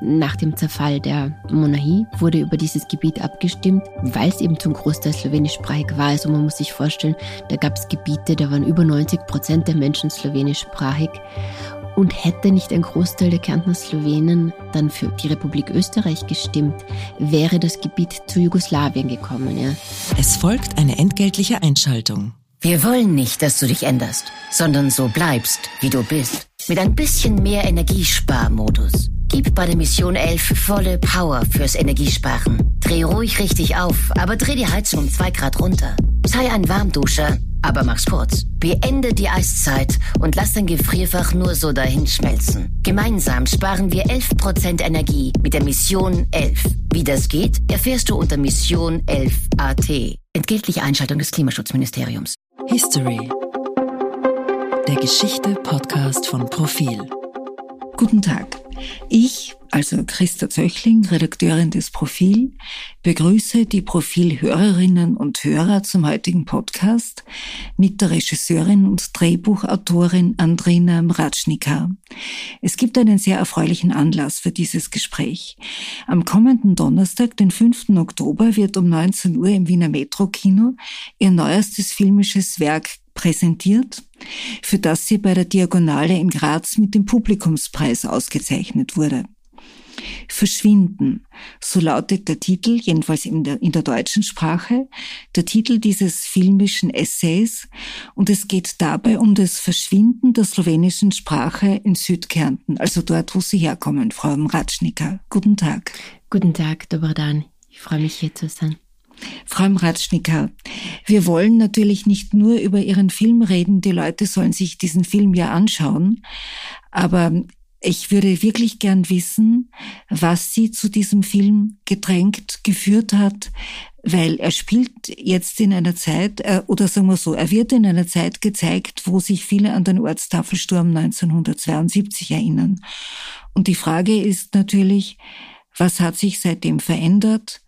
nach dem Zerfall der Monarchie wurde über dieses Gebiet abgestimmt, weil es eben zum Großteil slowenischsprachig war. Also man muss sich vorstellen, da gab es Gebiete, da waren über 90 Prozent der Menschen slowenischsprachig. Und hätte nicht ein Großteil der Kärntner Slowenen dann für die Republik Österreich gestimmt, wäre das Gebiet zu Jugoslawien gekommen. Ja. Es folgt eine entgeltliche Einschaltung. Wir wollen nicht, dass du dich änderst, sondern so bleibst, wie du bist. Mit ein bisschen mehr Energiesparmodus. Gib bei der Mission 11 volle Power fürs Energiesparen. Dreh ruhig richtig auf, aber dreh die Heizung um 2 Grad runter. Sei ein Warmduscher, aber mach's kurz. Beende die Eiszeit und lass dein Gefrierfach nur so dahin schmelzen. Gemeinsam sparen wir 11% Energie mit der Mission 11. Wie das geht, erfährst du unter Mission 11 AT. Entgeltliche Einschaltung des Klimaschutzministeriums. History. Der Geschichte-Podcast von Profil. Guten Tag. Ich, also Christa Zöchling, Redakteurin des Profil, begrüße die Profil-Hörerinnen und Hörer zum heutigen Podcast mit der Regisseurin und Drehbuchautorin Andrina Mratschnika. Es gibt einen sehr erfreulichen Anlass für dieses Gespräch. Am kommenden Donnerstag, den 5. Oktober, wird um 19 Uhr im Wiener Metro-Kino ihr neuestes filmisches Werk präsentiert, für das sie bei der Diagonale in Graz mit dem Publikumspreis ausgezeichnet wurde. Verschwinden, so lautet der Titel, jedenfalls in der, in der deutschen Sprache, der Titel dieses filmischen Essays und es geht dabei um das Verschwinden der slowenischen Sprache in Südkärnten, also dort, wo Sie herkommen, Frau Mratschnika. Guten Tag. Guten Tag, Dobar Ich freue mich hier zu sein. Frau Mratschnicker, wir wollen natürlich nicht nur über Ihren Film reden, die Leute sollen sich diesen Film ja anschauen, aber ich würde wirklich gern wissen, was Sie zu diesem Film gedrängt geführt hat, weil er spielt jetzt in einer Zeit, äh, oder sagen wir so, er wird in einer Zeit gezeigt, wo sich viele an den Ortstafelsturm 1972 erinnern. Und die Frage ist natürlich, was hat sich seitdem verändert?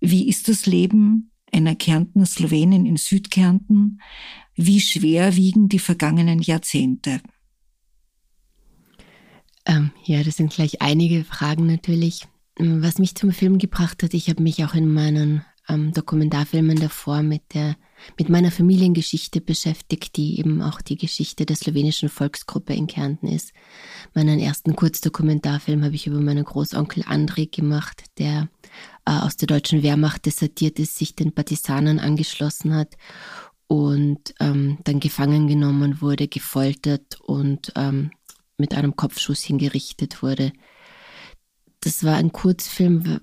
Wie ist das Leben einer Kärntner Slowenin in Südkärnten? Wie schwer wiegen die vergangenen Jahrzehnte? Ähm, ja, das sind gleich einige Fragen natürlich. Was mich zum Film gebracht hat, ich habe mich auch in meinen ähm, Dokumentarfilmen davor mit der mit meiner Familiengeschichte beschäftigt, die eben auch die Geschichte der slowenischen Volksgruppe in Kärnten ist. Meinen ersten Kurzdokumentarfilm habe ich über meinen Großonkel André gemacht, der aus der deutschen Wehrmacht desertiert ist, sich den Partisanen angeschlossen hat und ähm, dann gefangen genommen wurde, gefoltert und ähm, mit einem Kopfschuss hingerichtet wurde. Das war ein Kurzfilm,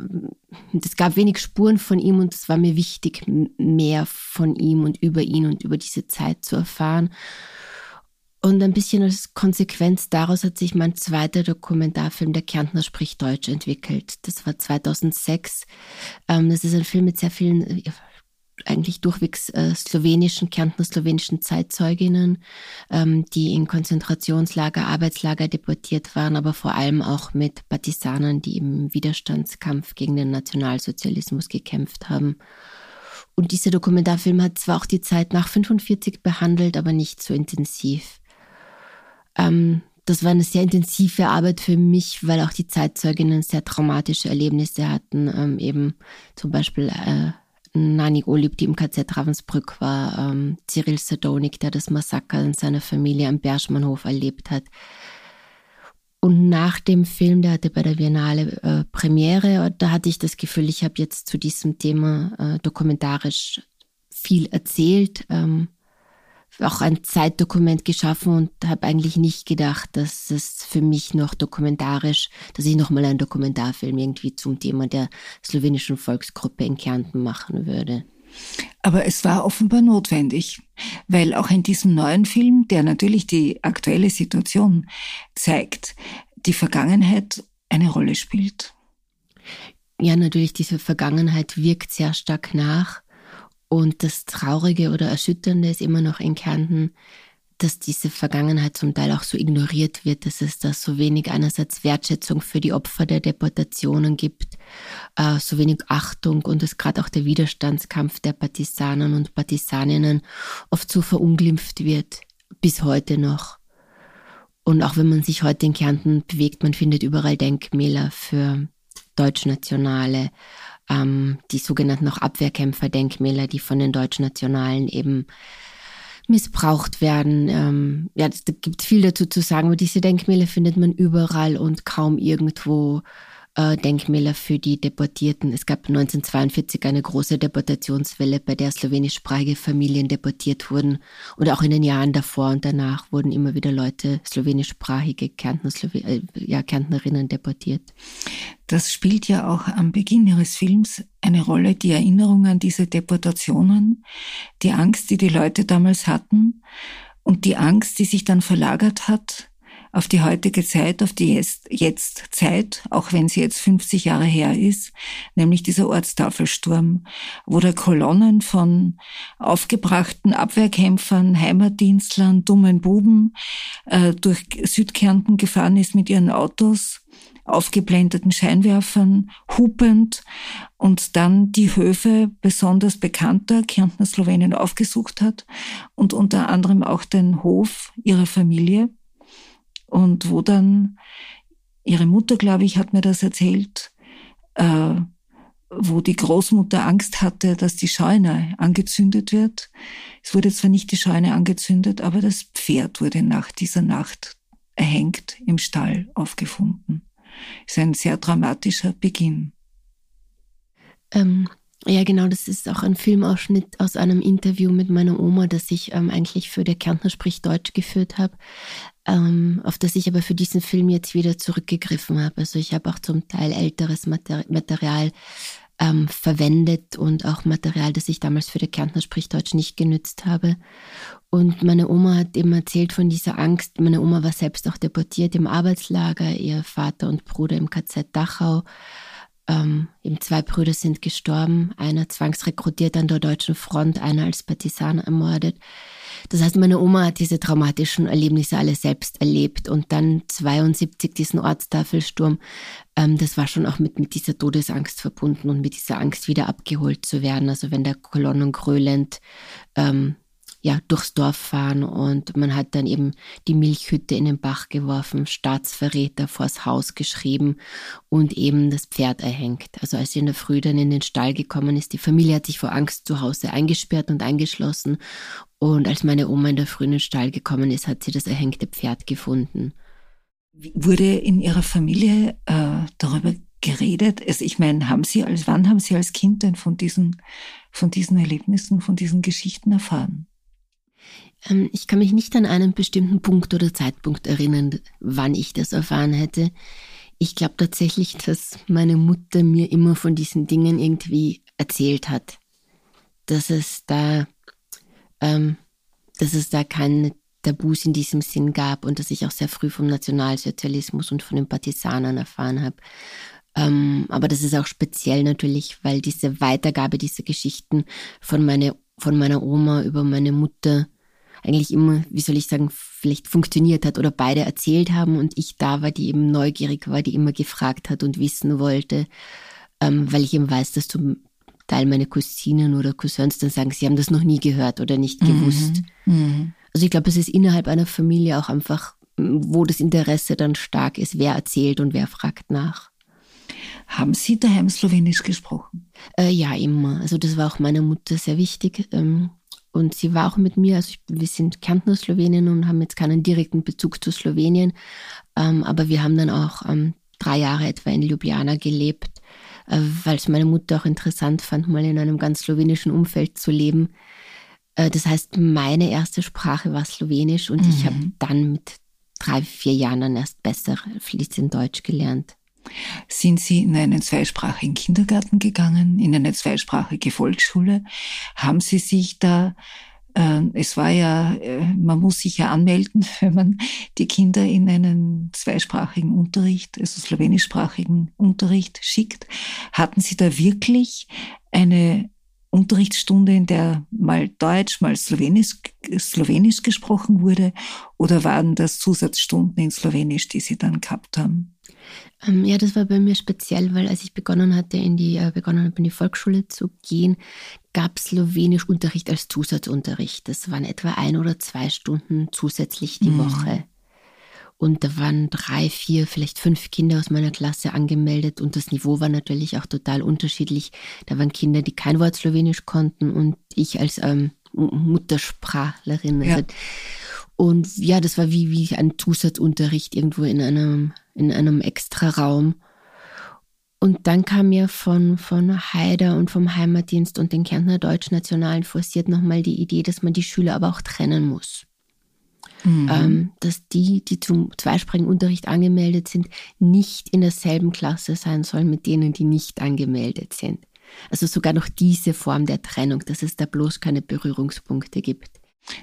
es gab wenig Spuren von ihm und es war mir wichtig, mehr von ihm und über ihn und über diese Zeit zu erfahren. Und ein bisschen als Konsequenz daraus hat sich mein zweiter Dokumentarfilm, Der Kärntner spricht Deutsch, entwickelt. Das war 2006. Ähm, das ist ein Film mit sehr vielen eigentlich durchwegs äh, slowenischen, Kärntner slowenischen Zeitzeuginnen, ähm, die in Konzentrationslager, Arbeitslager deportiert waren, aber vor allem auch mit Partisanen, die im Widerstandskampf gegen den Nationalsozialismus gekämpft haben. Und dieser Dokumentarfilm hat zwar auch die Zeit nach 45 behandelt, aber nicht so intensiv. Ähm, das war eine sehr intensive Arbeit für mich, weil auch die Zeitzeuginnen sehr traumatische Erlebnisse hatten, ähm, eben zum Beispiel äh, Nani Olib, die im KZ Ravensbrück war, ähm, Cyril Sadonik, der das Massaker in seiner Familie am Berschmannhof erlebt hat. Und nach dem Film, der hatte bei der Biennale äh, Premiere, da hatte ich das Gefühl, ich habe jetzt zu diesem Thema äh, dokumentarisch viel erzählt. Ähm, auch ein Zeitdokument geschaffen und habe eigentlich nicht gedacht, dass es für mich noch dokumentarisch, dass ich nochmal einen Dokumentarfilm irgendwie zum Thema der slowenischen Volksgruppe in Kärnten machen würde. Aber es war offenbar notwendig, weil auch in diesem neuen Film, der natürlich die aktuelle Situation zeigt, die Vergangenheit eine Rolle spielt. Ja, natürlich, diese Vergangenheit wirkt sehr stark nach. Und das Traurige oder Erschütternde ist immer noch in Kärnten, dass diese Vergangenheit zum Teil auch so ignoriert wird, dass es da so wenig einerseits Wertschätzung für die Opfer der Deportationen gibt, äh, so wenig Achtung und dass gerade auch der Widerstandskampf der Partisanen und Partisaninnen oft so verunglimpft wird, bis heute noch. Und auch wenn man sich heute in Kärnten bewegt, man findet überall Denkmäler für Deutschnationale, ähm, die sogenannten auch Abwehrkämpfer-Denkmäler, die von den Deutschnationalen eben missbraucht werden. Ähm, ja, es gibt viel dazu zu sagen, aber diese Denkmäler findet man überall und kaum irgendwo äh, Denkmäler für die Deportierten. Es gab 1942 eine große Deportationswelle, bei der slowenischsprachige Familien deportiert wurden. Und auch in den Jahren davor und danach wurden immer wieder Leute, slowenischsprachige Kärntner, Slowen äh, ja, Kärntnerinnen deportiert. Das spielt ja auch am Beginn Ihres Films eine Rolle, die Erinnerung an diese Deportationen, die Angst, die die Leute damals hatten und die Angst, die sich dann verlagert hat auf die heutige Zeit, auf die jetzt, jetzt Zeit, auch wenn sie jetzt 50 Jahre her ist, nämlich dieser Ortstafelsturm, wo der Kolonnen von aufgebrachten Abwehrkämpfern, Heimatdienstlern, dummen Buben äh, durch Südkärnten gefahren ist mit ihren Autos, aufgeblendeten Scheinwerfern, hupend und dann die Höfe besonders bekannter Kärntner Slowenien aufgesucht hat und unter anderem auch den Hof ihrer Familie und wo dann ihre Mutter, glaube ich, hat mir das erzählt, äh, wo die Großmutter Angst hatte, dass die Scheune angezündet wird. Es wurde zwar nicht die Scheune angezündet, aber das Pferd wurde nach dieser Nacht erhängt im Stall aufgefunden. Ist ein sehr dramatischer Beginn. Ähm, ja, genau, das ist auch ein Filmausschnitt aus einem Interview mit meiner Oma, das ich ähm, eigentlich für der Kärntner spricht Deutsch geführt habe ähm, auf das ich aber für diesen Film jetzt wieder zurückgegriffen habe. Also ich habe auch zum Teil älteres Material ähm, verwendet und auch Material, das ich damals für der Kärntner Sprichdeutsch nicht genützt habe. Und meine Oma hat eben erzählt von dieser Angst. Meine Oma war selbst auch deportiert im Arbeitslager, ihr Vater und Bruder im KZ Dachau. Ähm, eben zwei Brüder sind gestorben, einer zwangsrekrutiert an der deutschen Front, einer als Partisan ermordet. Das heißt, meine Oma hat diese traumatischen Erlebnisse alle selbst erlebt und dann 72 diesen Ortstafelsturm. Ähm, das war schon auch mit, mit dieser Todesangst verbunden und mit dieser Angst wieder abgeholt zu werden. Also wenn der Kolonnen Gröland ähm, ja, durchs Dorf fahren und man hat dann eben die Milchhütte in den Bach geworfen, Staatsverräter vors Haus geschrieben und eben das Pferd erhängt. Also als sie in der Früh dann in den Stall gekommen ist, die Familie hat sich vor Angst zu Hause eingesperrt und eingeschlossen und als meine Oma in der Früh in den Stall gekommen ist, hat sie das erhängte Pferd gefunden. Wurde in Ihrer Familie äh, darüber geredet? Also ich meine, haben Sie als wann haben Sie als Kind denn von diesen von diesen Erlebnissen, von diesen Geschichten erfahren? Ähm, ich kann mich nicht an einen bestimmten Punkt oder Zeitpunkt erinnern, wann ich das erfahren hätte. Ich glaube tatsächlich, dass meine Mutter mir immer von diesen Dingen irgendwie erzählt hat. Dass es da, ähm, dass es da keine Tabus in diesem Sinn gab und dass ich auch sehr früh vom Nationalsozialismus und von den Partisanen erfahren habe. Ähm, aber das ist auch speziell natürlich, weil diese Weitergabe dieser Geschichten von, meine, von meiner Oma über meine Mutter eigentlich immer, wie soll ich sagen, vielleicht funktioniert hat oder beide erzählt haben und ich da war, die eben neugierig war, die immer gefragt hat und wissen wollte, ähm, weil ich eben weiß, dass zum Teil meine Cousinen oder Cousins dann sagen, sie haben das noch nie gehört oder nicht mhm. gewusst. Mhm. Also ich glaube, es ist innerhalb einer Familie auch einfach, wo das Interesse dann stark ist, wer erzählt und wer fragt nach. Haben Sie daheim Slowenisch gesprochen? Äh, ja, immer. Also das war auch meiner Mutter sehr wichtig. Ähm, und sie war auch mit mir, also ich, wir sind Kärntner Slowenien und haben jetzt keinen direkten Bezug zu Slowenien. Ähm, aber wir haben dann auch ähm, drei Jahre etwa in Ljubljana gelebt, äh, weil es meine Mutter auch interessant fand, mal in einem ganz slowenischen Umfeld zu leben. Äh, das heißt, meine erste Sprache war Slowenisch und mhm. ich habe dann mit drei, vier Jahren dann erst besser fließend Deutsch gelernt. Sind Sie in einen zweisprachigen Kindergarten gegangen, in eine zweisprachige Volksschule? Haben Sie sich da, äh, es war ja, äh, man muss sich ja anmelden, wenn man die Kinder in einen zweisprachigen Unterricht, also slowenischsprachigen Unterricht schickt. Hatten Sie da wirklich eine Unterrichtsstunde, in der mal Deutsch, mal Slowenisch, Slowenisch gesprochen wurde? Oder waren das Zusatzstunden in Slowenisch, die Sie dann gehabt haben? Ähm, ja, das war bei mir speziell, weil als ich begonnen hatte, in die, äh, begonnen habe, in die Volksschule zu gehen, gab es Slowenischunterricht als Zusatzunterricht. Das waren etwa ein oder zwei Stunden zusätzlich die mhm. Woche. Und da waren drei, vier, vielleicht fünf Kinder aus meiner Klasse angemeldet und das Niveau war natürlich auch total unterschiedlich. Da waren Kinder, die kein Wort Slowenisch konnten und ich als ähm, Muttersprachlerin. Ja. Also, und ja, das war wie, wie ein Zusatzunterricht irgendwo in einem, in einem Extraraum. Und dann kam mir von, von Haider und vom Heimatdienst und den Kärntner Deutschnationalen forciert nochmal die Idee, dass man die Schüler aber auch trennen muss. Mhm. Ähm, dass die, die zum zweisprachigen Unterricht angemeldet sind, nicht in derselben Klasse sein sollen mit denen, die nicht angemeldet sind. Also sogar noch diese Form der Trennung, dass es da bloß keine Berührungspunkte gibt.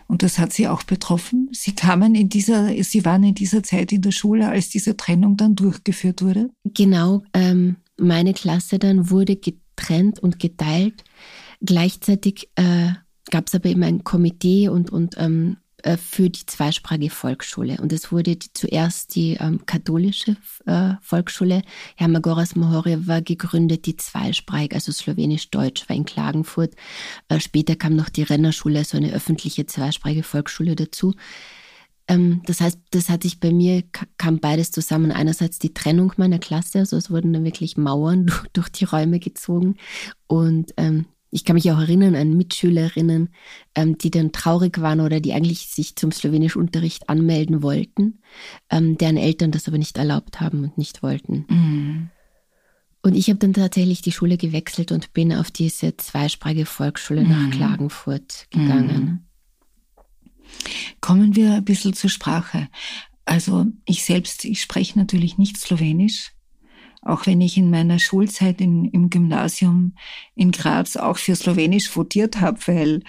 Und das hat Sie auch betroffen? Sie kamen in dieser, Sie waren in dieser Zeit in der Schule, als diese Trennung dann durchgeführt wurde? Genau, ähm, meine Klasse dann wurde getrennt und geteilt. Gleichzeitig äh, gab es aber eben ein Komitee und, und ähm, äh, für die zweisprachige Volksschule. Und es wurde die, zuerst die ähm, katholische äh, Volksschule Hermagoras Mohoria war gegründet, die zweisprachig, also slowenisch-deutsch, war in Klagenfurt. Äh, später kam noch die Rennerschule, so eine öffentliche zweisprachige Volksschule dazu. Ähm, das heißt, das hat sich bei mir, kam beides zusammen. Einerseits die Trennung meiner Klasse, also es wurden dann wirklich Mauern durch, durch die Räume gezogen und ähm, ich kann mich auch erinnern an Mitschülerinnen, ähm, die dann traurig waren oder die eigentlich sich zum Slowenischunterricht anmelden wollten, ähm, deren Eltern das aber nicht erlaubt haben und nicht wollten. Mhm. Und ich habe dann tatsächlich die Schule gewechselt und bin auf diese zweisprachige Volksschule mhm. nach Klagenfurt gegangen. Mhm. Kommen wir ein bisschen zur Sprache. Also ich selbst, ich spreche natürlich nicht Slowenisch. Auch wenn ich in meiner Schulzeit in, im Gymnasium in Graz auch für Slowenisch votiert habe, weil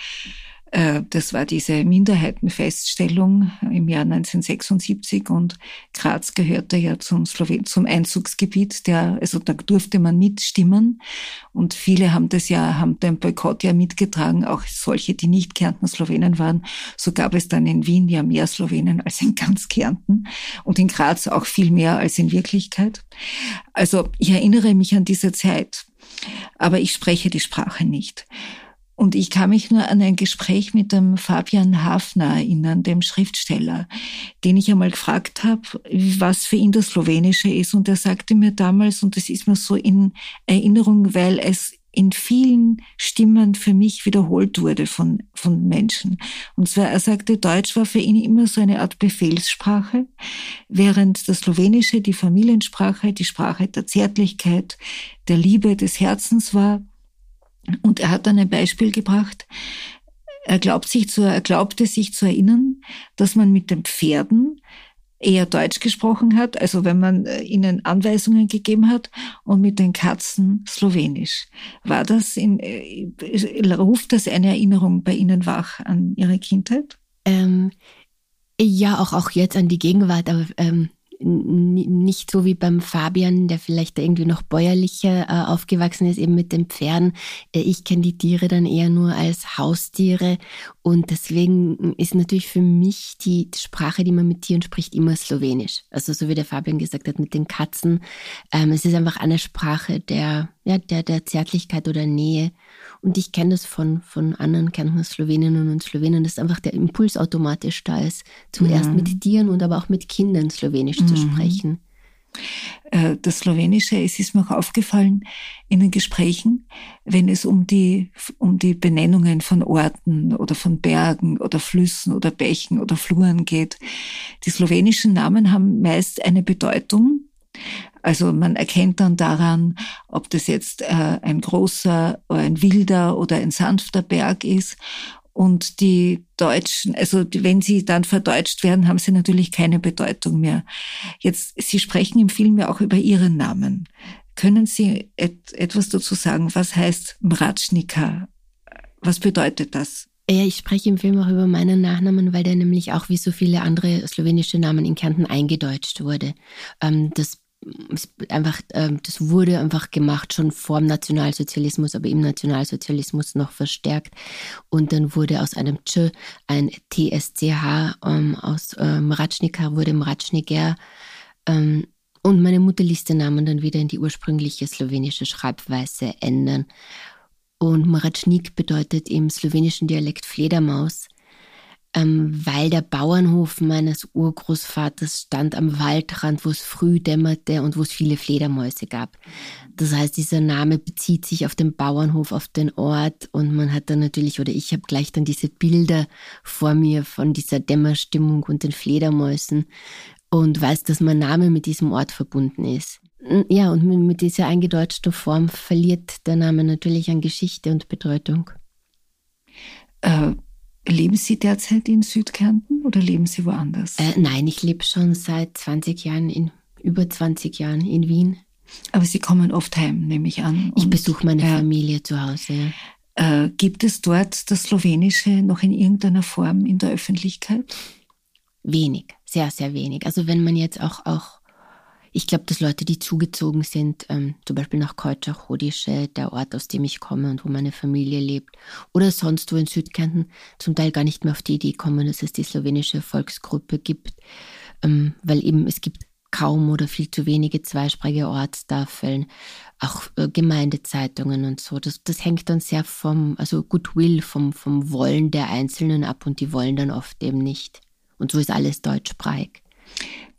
das war diese Minderheitenfeststellung im Jahr 1976 und Graz gehörte ja zum, Slowen zum Einzugsgebiet, der, also da durfte man mitstimmen und viele haben das ja, haben den Boykott ja mitgetragen, auch solche, die nicht Kärnten Slowenen waren. So gab es dann in Wien ja mehr Slowenen als in ganz Kärnten und in Graz auch viel mehr als in Wirklichkeit. Also ich erinnere mich an diese Zeit, aber ich spreche die Sprache nicht. Und ich kann mich nur an ein Gespräch mit dem Fabian Hafner erinnern, dem Schriftsteller, den ich einmal gefragt habe, was für ihn das Slowenische ist. Und er sagte mir damals, und das ist mir so in Erinnerung, weil es in vielen Stimmen für mich wiederholt wurde von, von Menschen. Und zwar, er sagte, Deutsch war für ihn immer so eine Art Befehlssprache, während das Slowenische die Familiensprache, die Sprache der Zärtlichkeit, der Liebe, des Herzens war und er hat dann ein Beispiel gebracht. Er, glaubt sich zu, er glaubte sich zu erinnern, dass man mit den Pferden eher Deutsch gesprochen hat, also wenn man äh, ihnen Anweisungen gegeben hat, und mit den Katzen Slowenisch. War das in, äh, ruft das eine Erinnerung bei Ihnen wach an Ihre Kindheit? Ähm, ja, auch, auch jetzt an die Gegenwart, aber ähm, nicht so wie beim Fabian, der vielleicht irgendwie noch bäuerlicher äh, aufgewachsen ist, eben mit den Pferden. Äh, ich kenne die Tiere dann eher nur als Haustiere und deswegen ist natürlich für mich die Sprache, die man mit Tieren spricht, immer Slowenisch. Also so wie der Fabian gesagt hat mit den Katzen. Ähm, es ist einfach eine Sprache der, ja, der, der Zärtlichkeit oder Nähe. Und ich kenne das von, von anderen Kärntner Sloweninnen und Slowenen, dass einfach der Impuls automatisch da ist, zuerst mhm. mit Tieren und aber auch mit Kindern Slowenisch mhm. zu sprechen. Äh, das Slowenische, es ist mir auch aufgefallen in den Gesprächen, wenn es um die, um die Benennungen von Orten oder von Bergen oder Flüssen oder Bächen oder Fluren geht. Die slowenischen Namen haben meist eine Bedeutung, also man erkennt dann daran, ob das jetzt äh, ein großer, ein wilder oder ein sanfter Berg ist. Und die Deutschen, also wenn sie dann verdeutscht werden, haben sie natürlich keine Bedeutung mehr. Jetzt, Sie sprechen im Film ja auch über Ihren Namen. Können Sie et etwas dazu sagen? Was heißt Mratschnika? Was bedeutet das? Ja, ich spreche im Film auch über meinen Nachnamen, weil der nämlich auch wie so viele andere slowenische Namen in Kärnten eingedeutscht wurde. Ähm, das einfach, ähm, das wurde einfach gemacht schon vor dem Nationalsozialismus, aber im Nationalsozialismus noch verstärkt. Und dann wurde aus einem Tsch ein TSCH, ähm, aus ähm, Ratschnika wurde Mratschniker. Ähm, und meine Mutter ließ den Namen dann wieder in die ursprüngliche slowenische Schreibweise ändern. Und Mratschnik bedeutet im slowenischen Dialekt Fledermaus. Ähm, weil der Bauernhof meines Urgroßvaters stand am Waldrand, wo es früh dämmerte und wo es viele Fledermäuse gab. Das heißt, dieser Name bezieht sich auf den Bauernhof, auf den Ort und man hat dann natürlich, oder ich habe gleich dann diese Bilder vor mir von dieser Dämmerstimmung und den Fledermäusen und weiß, dass mein Name mit diesem Ort verbunden ist. Ja, und mit dieser eingedeutschten Form verliert der Name natürlich an Geschichte und Bedeutung. Äh, leben Sie derzeit in Südkärnten oder leben Sie woanders? Äh, nein, ich lebe schon seit 20 Jahren, in über 20 Jahren in Wien. Aber Sie kommen oft heim, nehme ich an. Ich besuche meine ja. Familie zu Hause. Äh, gibt es dort das Slowenische noch in irgendeiner Form in der Öffentlichkeit? Wenig, sehr, sehr wenig. Also wenn man jetzt auch, auch ich glaube, dass Leute, die zugezogen sind, ähm, zum Beispiel nach Keutscher-Chodische, der Ort, aus dem ich komme und wo meine Familie lebt, oder sonst wo in Südkärnten, zum Teil gar nicht mehr auf die Idee kommen, dass es die slowenische Volksgruppe gibt, ähm, weil eben es gibt kaum oder viel zu wenige zweisprachige Ortstafeln, auch äh, Gemeindezeitungen und so. Das, das hängt dann sehr vom, also Goodwill, vom, vom Wollen der Einzelnen ab und die wollen dann oft eben nicht. Und so ist alles deutschsprachig.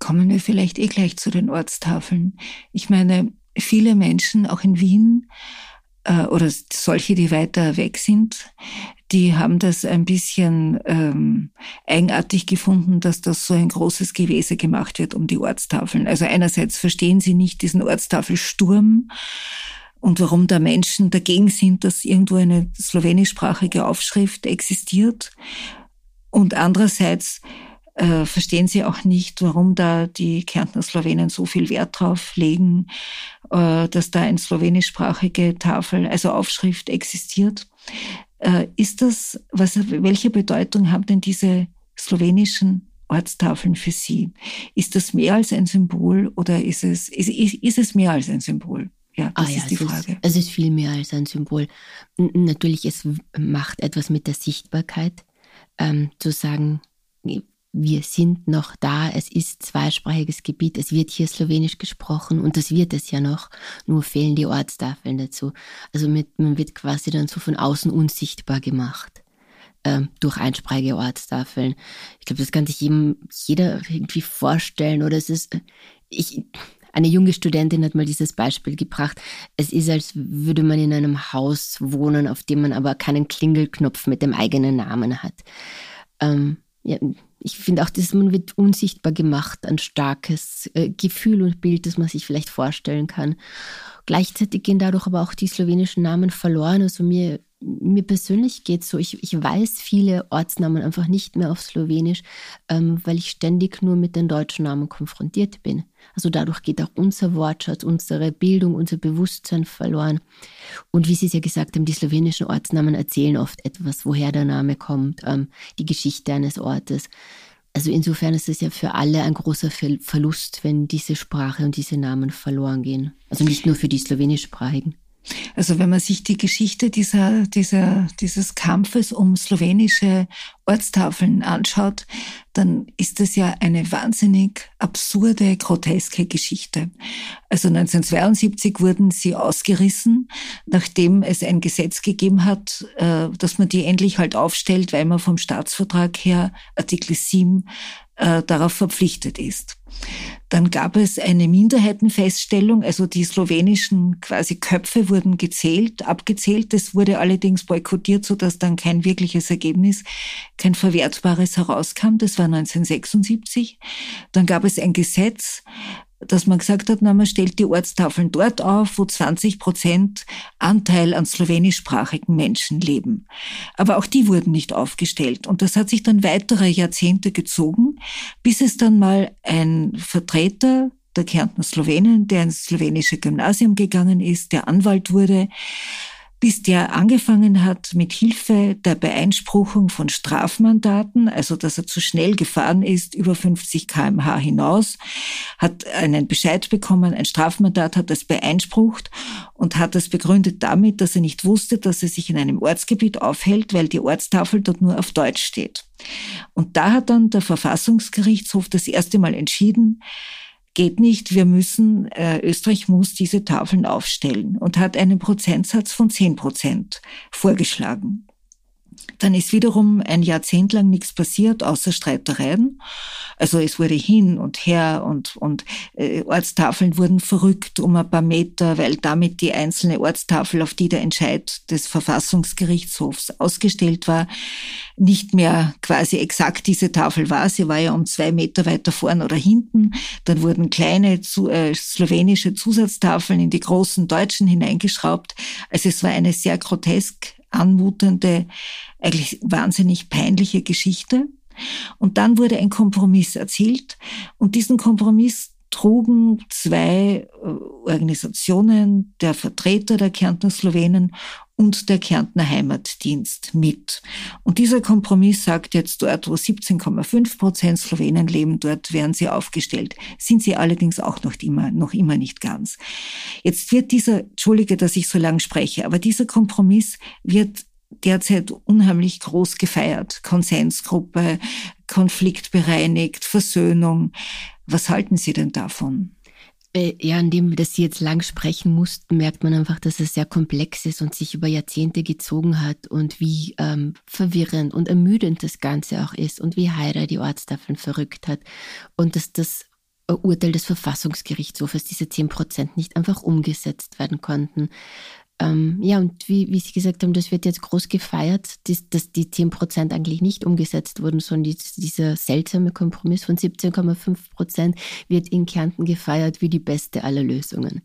Kommen wir vielleicht eh gleich zu den Ortstafeln. Ich meine, viele Menschen, auch in Wien, äh, oder solche, die weiter weg sind, die haben das ein bisschen ähm, eigenartig gefunden, dass das so ein großes Gewese gemacht wird um die Ortstafeln. Also einerseits verstehen sie nicht diesen Ortstafelsturm und warum da Menschen dagegen sind, dass irgendwo eine slowenischsprachige Aufschrift existiert. Und andererseits äh, verstehen sie auch nicht, warum da die Kärntner Slowenen so viel Wert drauf legen, äh, dass da eine slowenischsprachige Tafel, also Aufschrift existiert. Äh, ist das, was, welche Bedeutung haben denn diese slowenischen Ortstafeln für Sie? Ist das mehr als ein Symbol oder ist es, ist, ist, ist es mehr als ein Symbol? Ja, das ah, ja, ist die Frage. Ist, es ist viel mehr als ein Symbol. Natürlich, es macht etwas mit der Sichtbarkeit, ähm, zu sagen, wir sind noch da, es ist zweisprachiges Gebiet, es wird hier Slowenisch gesprochen und das wird es ja noch, nur fehlen die Ortstafeln dazu. Also mit, man wird quasi dann so von außen unsichtbar gemacht ähm, durch einsprachige Ortstafeln. Ich glaube, das kann sich jedem, jeder irgendwie vorstellen oder es ist, ich, eine junge Studentin hat mal dieses Beispiel gebracht. Es ist, als würde man in einem Haus wohnen, auf dem man aber keinen Klingelknopf mit dem eigenen Namen hat. Ähm, ja, ich finde auch, dass man wird unsichtbar gemacht, ein starkes äh, Gefühl und Bild, das man sich vielleicht vorstellen kann. Gleichzeitig gehen dadurch aber auch die slowenischen Namen verloren. Also mir mir persönlich geht so, ich, ich weiß viele Ortsnamen einfach nicht mehr auf Slowenisch, ähm, weil ich ständig nur mit den deutschen Namen konfrontiert bin. Also dadurch geht auch unser Wortschatz, unsere Bildung, unser Bewusstsein verloren. Und wie Sie es ja gesagt haben, die slowenischen Ortsnamen erzählen oft etwas, woher der Name kommt, ähm, die Geschichte eines Ortes. Also insofern ist es ja für alle ein großer Verlust, wenn diese Sprache und diese Namen verloren gehen. Also nicht nur für die slowenischsprachigen. Also wenn man sich die Geschichte dieser, dieser, dieses Kampfes um slowenische Ortstafeln anschaut, dann ist es ja eine wahnsinnig absurde, groteske Geschichte. Also 1972 wurden sie ausgerissen, nachdem es ein Gesetz gegeben hat, äh, dass man die endlich halt aufstellt, weil man vom Staatsvertrag her Artikel 7 äh, darauf verpflichtet ist. Dann gab es eine Minderheitenfeststellung, also die slowenischen quasi Köpfe wurden gezählt, abgezählt. Das wurde allerdings boykottiert, sodass dann kein wirkliches Ergebnis, kein verwertbares herauskam. Das war 1976. Dann gab es ein Gesetz, dass man gesagt hat, na, man stellt die Ortstafeln dort auf, wo 20 Prozent Anteil an slowenischsprachigen Menschen leben. Aber auch die wurden nicht aufgestellt. Und das hat sich dann weitere Jahrzehnte gezogen, bis es dann mal ein Vertreter der Kärntner Slowenen, der ins slowenische Gymnasium gegangen ist, der Anwalt wurde, bis der angefangen hat mit Hilfe der Beeinspruchung von Strafmandaten, also dass er zu schnell gefahren ist, über 50 kmh hinaus, hat einen Bescheid bekommen, ein Strafmandat hat das beeinsprucht und hat das begründet damit, dass er nicht wusste, dass er sich in einem Ortsgebiet aufhält, weil die Ortstafel dort nur auf Deutsch steht. Und da hat dann der Verfassungsgerichtshof das erste Mal entschieden, geht nicht, wir müssen, äh, Österreich muss diese Tafeln aufstellen und hat einen Prozentsatz von 10 Prozent vorgeschlagen. Dann ist wiederum ein Jahrzehnt lang nichts passiert, außer Streitereien. Also es wurde hin und her und, und äh, Ortstafeln wurden verrückt um ein paar Meter, weil damit die einzelne Ortstafel, auf die der Entscheid des Verfassungsgerichtshofs ausgestellt war, nicht mehr quasi exakt diese Tafel war. Sie war ja um zwei Meter weiter vorn oder hinten. Dann wurden kleine zu, äh, slowenische Zusatztafeln in die großen deutschen hineingeschraubt. Also es war eine sehr grotesk anmutende, eigentlich wahnsinnig peinliche Geschichte. Und dann wurde ein Kompromiss erzielt und diesen Kompromiss trugen zwei äh, Organisationen, der Vertreter der Kärntner Slowenen und der Kärntner Heimatdienst mit. Und dieser Kompromiss sagt jetzt dort, wo 17,5 Prozent Slowenen leben, dort werden sie aufgestellt. Sind sie allerdings auch noch immer, noch immer nicht ganz. Jetzt wird dieser, entschuldige, dass ich so lang spreche, aber dieser Kompromiss wird derzeit unheimlich groß gefeiert. Konsensgruppe, Konflikt bereinigt, Versöhnung. Was halten Sie denn davon? Äh, ja, indem wir das jetzt lang sprechen mussten, merkt man einfach, dass es sehr komplex ist und sich über Jahrzehnte gezogen hat und wie ähm, verwirrend und ermüdend das Ganze auch ist und wie Heira die Ortstafeln verrückt hat und dass das Urteil des Verfassungsgerichtshofes, diese zehn Prozent nicht einfach umgesetzt werden konnten. Ähm, ja, und wie, wie Sie gesagt haben, das wird jetzt groß gefeiert, dass, dass die 10 Prozent eigentlich nicht umgesetzt wurden, sondern die, dieser seltsame Kompromiss von 17,5 Prozent wird in Kärnten gefeiert wie die beste aller Lösungen.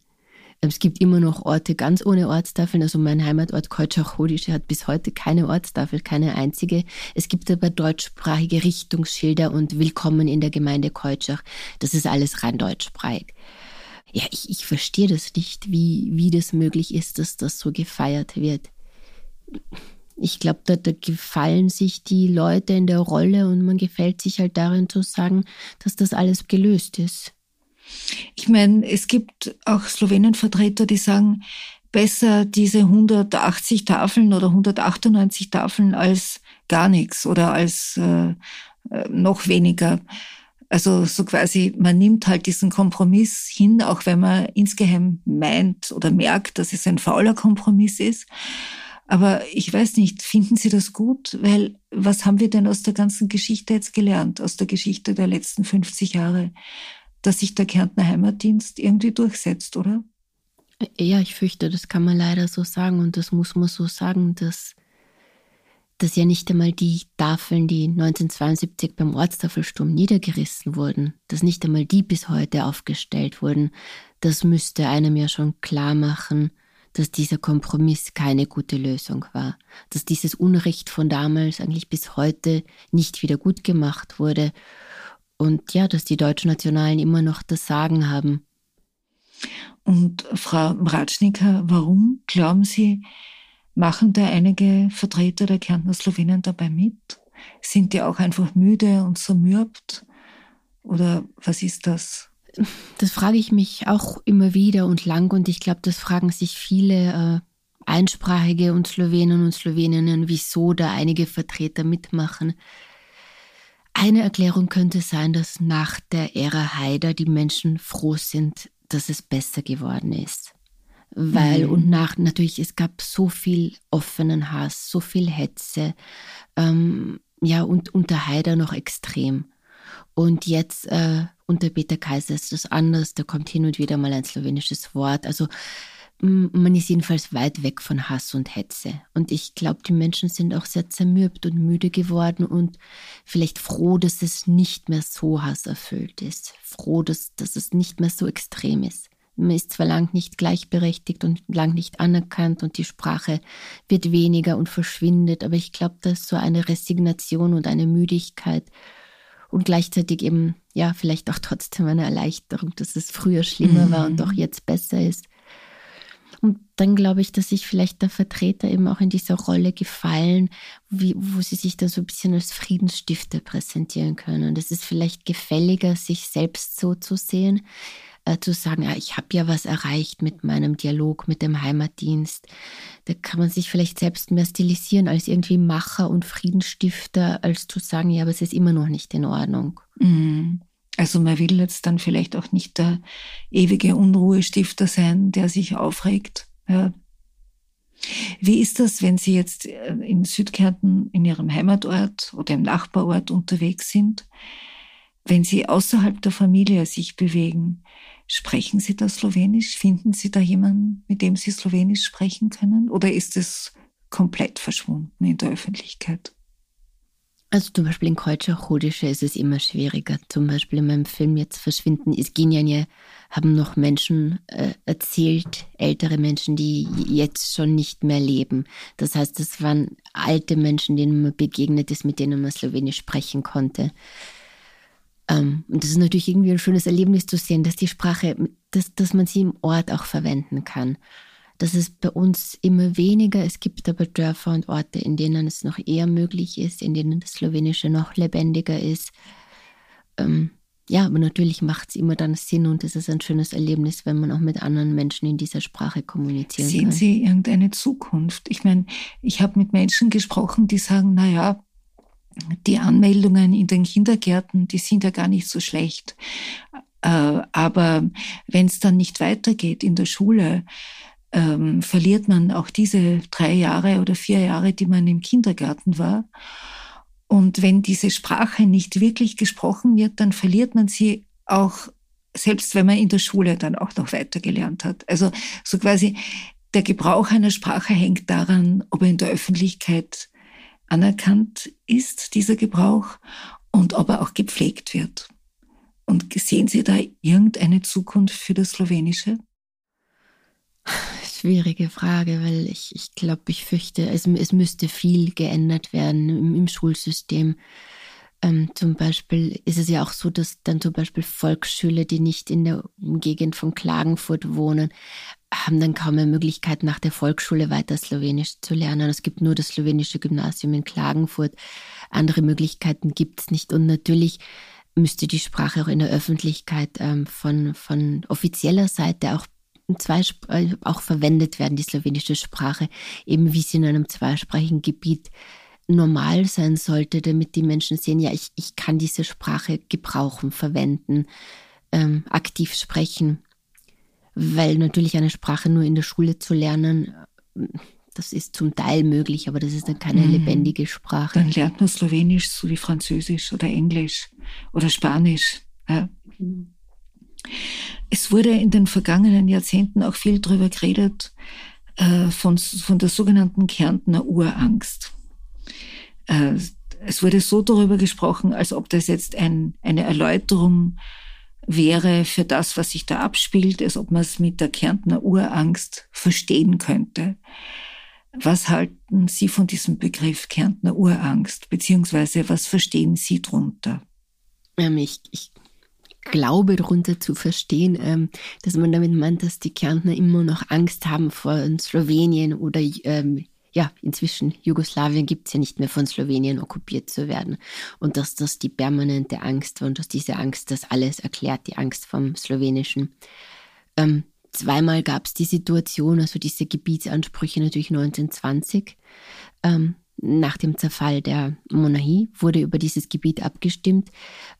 Es gibt immer noch Orte ganz ohne Ortstafeln. Also mein Heimatort Keutschach-Hodische hat bis heute keine Ortstafel, keine einzige. Es gibt aber deutschsprachige Richtungsschilder und Willkommen in der Gemeinde Keutschach. Das ist alles rein deutschsprachig ja, ich, ich verstehe das nicht, wie, wie das möglich ist, dass das so gefeiert wird. Ich glaube, da, da gefallen sich die Leute in der Rolle und man gefällt sich halt darin zu sagen, dass das alles gelöst ist. Ich meine, es gibt auch Slowenenvertreter, die sagen, besser diese 180 Tafeln oder 198 Tafeln als gar nichts oder als äh, äh noch weniger. Also so quasi, man nimmt halt diesen Kompromiss hin, auch wenn man insgeheim meint oder merkt, dass es ein fauler Kompromiss ist. Aber ich weiß nicht, finden Sie das gut? Weil was haben wir denn aus der ganzen Geschichte jetzt gelernt, aus der Geschichte der letzten 50 Jahre, dass sich der Kärntner Heimatdienst irgendwie durchsetzt, oder? Ja, ich fürchte, das kann man leider so sagen und das muss man so sagen, dass dass ja nicht einmal die Tafeln, die 1972 beim Ortstafelsturm niedergerissen wurden, dass nicht einmal die bis heute aufgestellt wurden, das müsste einem ja schon klar machen, dass dieser Kompromiss keine gute Lösung war, dass dieses Unrecht von damals eigentlich bis heute nicht wieder gut gemacht wurde. Und ja, dass die deutschen Nationalen immer noch das Sagen haben. Und Frau Mratschnicker, warum glauben Sie, Machen da einige Vertreter der Kärntner Slowenen dabei mit? Sind die auch einfach müde und zermürbt? Oder was ist das? Das frage ich mich auch immer wieder und lang und ich glaube, das fragen sich viele äh, Einsprachige und Slowenen und Sloweninnen, wieso da einige Vertreter mitmachen. Eine Erklärung könnte sein, dass nach der Ära Haider die Menschen froh sind, dass es besser geworden ist weil mhm. und nach natürlich es gab so viel offenen Hass, so viel Hetze, ähm, ja und unter Haider noch extrem. Und jetzt äh, unter Peter Kaiser ist das anders. Da kommt hin und wieder mal ein slowenisches Wort. Also man ist jedenfalls weit weg von Hass und Hetze. Und ich glaube, die Menschen sind auch sehr zermürbt und müde geworden und vielleicht froh, dass es nicht mehr so hasserfüllt ist. Froh, dass, dass es nicht mehr so extrem ist. Man ist zwar lang nicht gleichberechtigt und lang nicht anerkannt und die Sprache wird weniger und verschwindet, aber ich glaube, dass so eine Resignation und eine Müdigkeit und gleichzeitig eben, ja, vielleicht auch trotzdem eine Erleichterung, dass es früher schlimmer mhm. war und doch mhm. jetzt besser ist. Und dann glaube ich, dass sich vielleicht der Vertreter eben auch in dieser Rolle gefallen, wie, wo sie sich dann so ein bisschen als Friedensstifter präsentieren können. Und es ist vielleicht gefälliger, sich selbst so zu sehen, äh, zu sagen, ja, ich habe ja was erreicht mit meinem Dialog mit dem Heimatdienst. Da kann man sich vielleicht selbst mehr stilisieren als irgendwie Macher und Friedensstifter, als zu sagen, ja, aber es ist immer noch nicht in Ordnung. Mhm. Also man will jetzt dann vielleicht auch nicht der ewige Unruhestifter sein, der sich aufregt. Ja. Wie ist das, wenn Sie jetzt äh, in Südkärnten in Ihrem Heimatort oder im Nachbarort unterwegs sind? Wenn Sie außerhalb der Familie sich bewegen, sprechen Sie da Slowenisch? Finden Sie da jemanden, mit dem Sie Slowenisch sprechen können? Oder ist es komplett verschwunden in der Öffentlichkeit? Also zum Beispiel in Kreuzschachudische ist es immer schwieriger. Zum Beispiel in meinem Film jetzt verschwinden Isginjanje haben noch Menschen äh, erzählt, ältere Menschen, die jetzt schon nicht mehr leben. Das heißt, das waren alte Menschen, denen man begegnet ist, mit denen man Slowenisch sprechen konnte. Ähm, und das ist natürlich irgendwie ein schönes Erlebnis zu sehen, dass die Sprache, dass, dass man sie im Ort auch verwenden kann. Das ist bei uns immer weniger. Es gibt aber Dörfer und Orte, in denen es noch eher möglich ist, in denen das Slowenische noch lebendiger ist. Ähm, ja, aber natürlich macht es immer dann Sinn und es ist ein schönes Erlebnis, wenn man auch mit anderen Menschen in dieser Sprache kommunizieren Sehen kann. Sehen Sie irgendeine Zukunft? Ich meine, ich habe mit Menschen gesprochen, die sagen, na ja, die Anmeldungen in den Kindergärten, die sind ja gar nicht so schlecht. Äh, aber wenn es dann nicht weitergeht in der Schule, ähm, verliert man auch diese drei Jahre oder vier Jahre, die man im Kindergarten war. Und wenn diese Sprache nicht wirklich gesprochen wird, dann verliert man sie auch, selbst wenn man in der Schule dann auch noch weitergelernt hat. Also so quasi der Gebrauch einer Sprache hängt daran, ob er in der Öffentlichkeit anerkannt ist, dieser Gebrauch, und ob er auch gepflegt wird. Und sehen Sie da irgendeine Zukunft für das Slowenische? Schwierige Frage, weil ich, ich glaube, ich fürchte, es, es müsste viel geändert werden im, im Schulsystem. Ähm, zum Beispiel ist es ja auch so, dass dann zum Beispiel Volksschüler, die nicht in der Gegend von Klagenfurt wohnen, haben dann kaum mehr Möglichkeit, nach der Volksschule weiter Slowenisch zu lernen. Es gibt nur das slowenische Gymnasium in Klagenfurt. Andere Möglichkeiten gibt es nicht. Und natürlich müsste die Sprache auch in der Öffentlichkeit ähm, von, von offizieller Seite auch Zweisp- auch verwendet werden, die slowenische Sprache, eben wie sie in einem zweisprachigen Gebiet normal sein sollte, damit die Menschen sehen, ja, ich, ich kann diese Sprache gebrauchen, verwenden, ähm, aktiv sprechen. Weil natürlich eine Sprache nur in der Schule zu lernen, das ist zum Teil möglich, aber das ist dann keine mhm. lebendige Sprache. Dann lernt man Slowenisch so wie Französisch oder Englisch oder Spanisch. Ja. Mhm. Es wurde in den vergangenen Jahrzehnten auch viel darüber geredet, äh, von, von der sogenannten Kärntner Urangst. Äh, es wurde so darüber gesprochen, als ob das jetzt ein, eine Erläuterung wäre für das, was sich da abspielt, als ob man es mit der Kärntner Urangst verstehen könnte. Was halten Sie von diesem Begriff Kärntner Urangst, beziehungsweise was verstehen Sie drunter? Ähm, ich, ich glaube darunter zu verstehen, ähm, dass man damit meint, dass die Kärntner immer noch Angst haben vor Slowenien oder ähm, ja, inzwischen Jugoslawien gibt es ja nicht mehr von Slowenien okkupiert zu werden. Und dass das die permanente Angst war und dass diese Angst das alles erklärt, die Angst vom Slowenischen. Ähm, zweimal gab es die Situation, also diese Gebietsansprüche natürlich 1920. Ähm, nach dem Zerfall der Monarchie wurde über dieses Gebiet abgestimmt,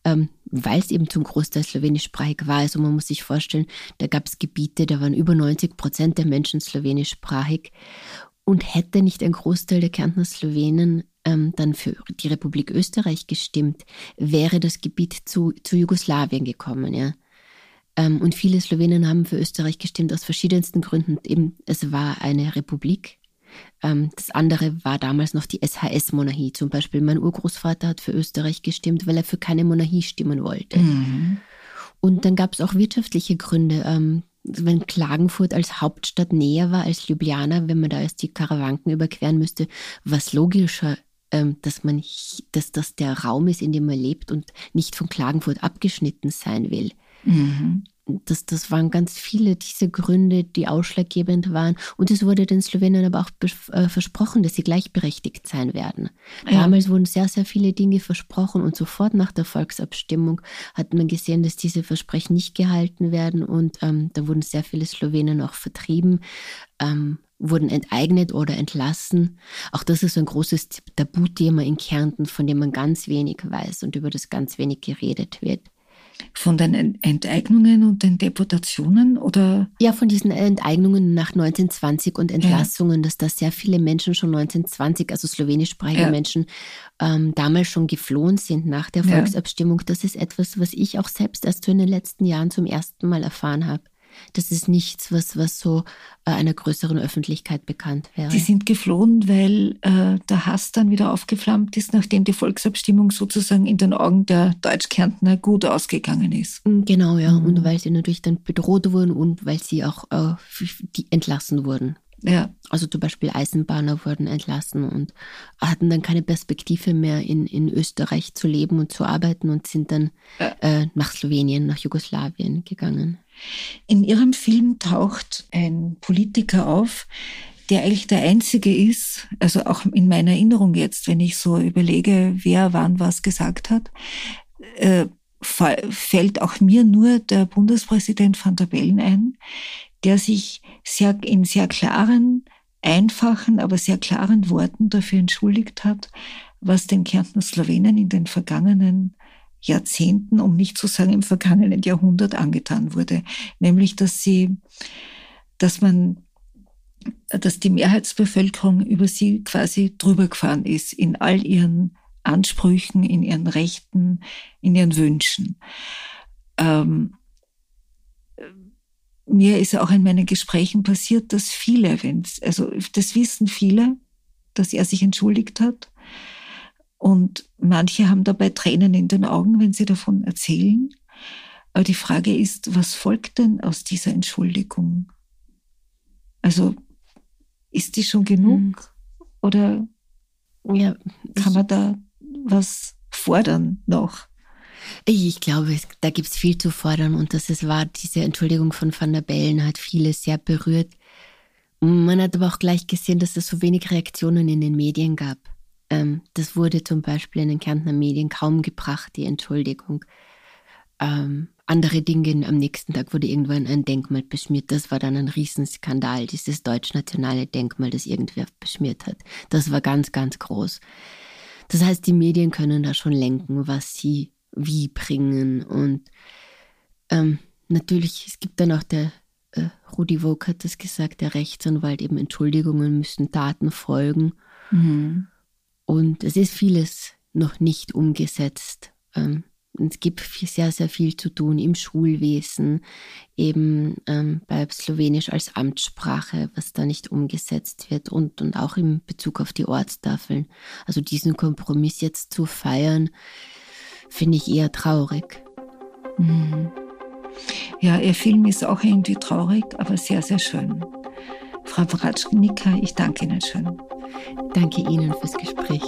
ähm, weil es eben zum Großteil slowenischsprachig war. Also man muss sich vorstellen, da gab es Gebiete, da waren über 90 Prozent der Menschen slowenischsprachig. Und hätte nicht ein Großteil der Kärntner Slowenen ähm, dann für die Republik Österreich gestimmt, wäre das Gebiet zu, zu Jugoslawien gekommen. Ja. Ähm, und viele Slowenen haben für Österreich gestimmt aus verschiedensten Gründen. Eben, es war eine Republik ähm, das andere war damals noch die SHS-Monarchie. Zum Beispiel mein Urgroßvater hat für Österreich gestimmt, weil er für keine Monarchie stimmen wollte. Mhm. Und dann gab es auch wirtschaftliche Gründe. Wenn Klagenfurt als Hauptstadt näher war als Ljubljana, wenn man da erst die Karawanken überqueren müsste, was logischer, ähm, dass man, dass das der Raum ist, in dem man lebt und nicht von Klagenfurt abgeschnitten sein will. Mhm das, das waren ganz viele diese Gründe, die ausschlaggebend waren. Und es wurde den Slowenen aber auch äh, versprochen, dass sie gleichberechtigt sein werden. Ja. Damals wurden sehr, sehr viele Dinge versprochen und sofort nach der Volksabstimmung hat man gesehen, dass diese Versprechen nicht gehalten werden und ähm, da wurden sehr viele Slowenen auch vertrieben. Ähm, wurden enteignet oder entlassen. Auch das ist ein großes Tabuthema in Kärnten, von dem man ganz wenig weiß und über das ganz wenig geredet wird. Von den Enteignungen und den Deportationen oder? Ja, von diesen Enteignungen nach 1920 und Entlassungen, ja. dass da sehr viele Menschen schon 1920, also slowenischsprachige ja. Menschen, ähm, damals schon geflohen sind nach der Volksabstimmung. Ja. Das ist etwas, was ich auch selbst erst in den letzten Jahren zum ersten Mal erfahren habe. Das ist nichts, was, was so äh, einer größeren Öffentlichkeit bekannt wäre. Die sind geflohen, weil äh, der Hass dann wieder aufgeflammt ist, nachdem die Volksabstimmung sozusagen in den Augen der Deutschkärntner gut ausgegangen ist. Mm, genau, ja. Mhm. Und weil sie natürlich dann bedroht wurden und weil sie auch äh, die entlassen wurden. Ja. Also zum Beispiel Eisenbahner wurden entlassen und hatten dann keine Perspektive mehr in, in Österreich zu leben und zu arbeiten und sind dann ja. äh, nach Slowenien, nach Jugoslawien gegangen. In ihrem Film taucht ein Politiker auf, der eigentlich der einzige ist, also auch in meiner Erinnerung jetzt, wenn ich so überlege, wer wann was gesagt hat, äh, fällt auch mir nur der Bundespräsident van der Bellen ein, der sich sehr, in sehr klaren, einfachen, aber sehr klaren Worten dafür entschuldigt hat, was den Kärntner Slowenen in den vergangenen Jahrzehnten, um nicht zu sagen im vergangenen Jahrhundert angetan wurde. Nämlich, dass sie, dass man, dass die Mehrheitsbevölkerung über sie quasi drüber gefahren ist in all ihren Ansprüchen, in ihren Rechten, in ihren Wünschen. Ähm, mir ist auch in meinen Gesprächen passiert, dass viele, wenn's, also das wissen viele, dass er sich entschuldigt hat. Und manche haben dabei Tränen in den Augen, wenn sie davon erzählen. Aber die Frage ist, was folgt denn aus dieser Entschuldigung? Also ist die schon genug hm. oder ja, kann man da was fordern noch? Ich glaube, da gibt es viel zu fordern und das ist, war diese Entschuldigung von Van der Bellen hat viele sehr berührt. Man hat aber auch gleich gesehen, dass es so wenig Reaktionen in den Medien gab. Ähm, das wurde zum Beispiel in den Kärntner Medien kaum gebracht, die Entschuldigung. Ähm, andere Dinge, am nächsten Tag wurde irgendwann ein Denkmal beschmiert. Das war dann ein Riesenskandal, dieses deutsch-nationale Denkmal, das irgendwer beschmiert hat. Das war ganz, ganz groß. Das heißt, die Medien können da schon lenken, was sie wie bringen. Und ähm, natürlich, es gibt dann auch der äh, Rudi Vogt hat das gesagt, der Rechtsanwalt, eben Entschuldigungen müssen Taten folgen. Mhm. Und es ist vieles noch nicht umgesetzt. Ähm, es gibt sehr, sehr viel zu tun im Schulwesen, eben ähm, bei Slowenisch als Amtssprache, was da nicht umgesetzt wird und, und auch in Bezug auf die Ortstafeln. Also diesen Kompromiss jetzt zu feiern, finde ich eher traurig. Mhm. Ja, Ihr Film ist auch irgendwie traurig, aber sehr, sehr schön. Frau Bratschnika, ich danke Ihnen schön. Danke Ihnen fürs Gespräch.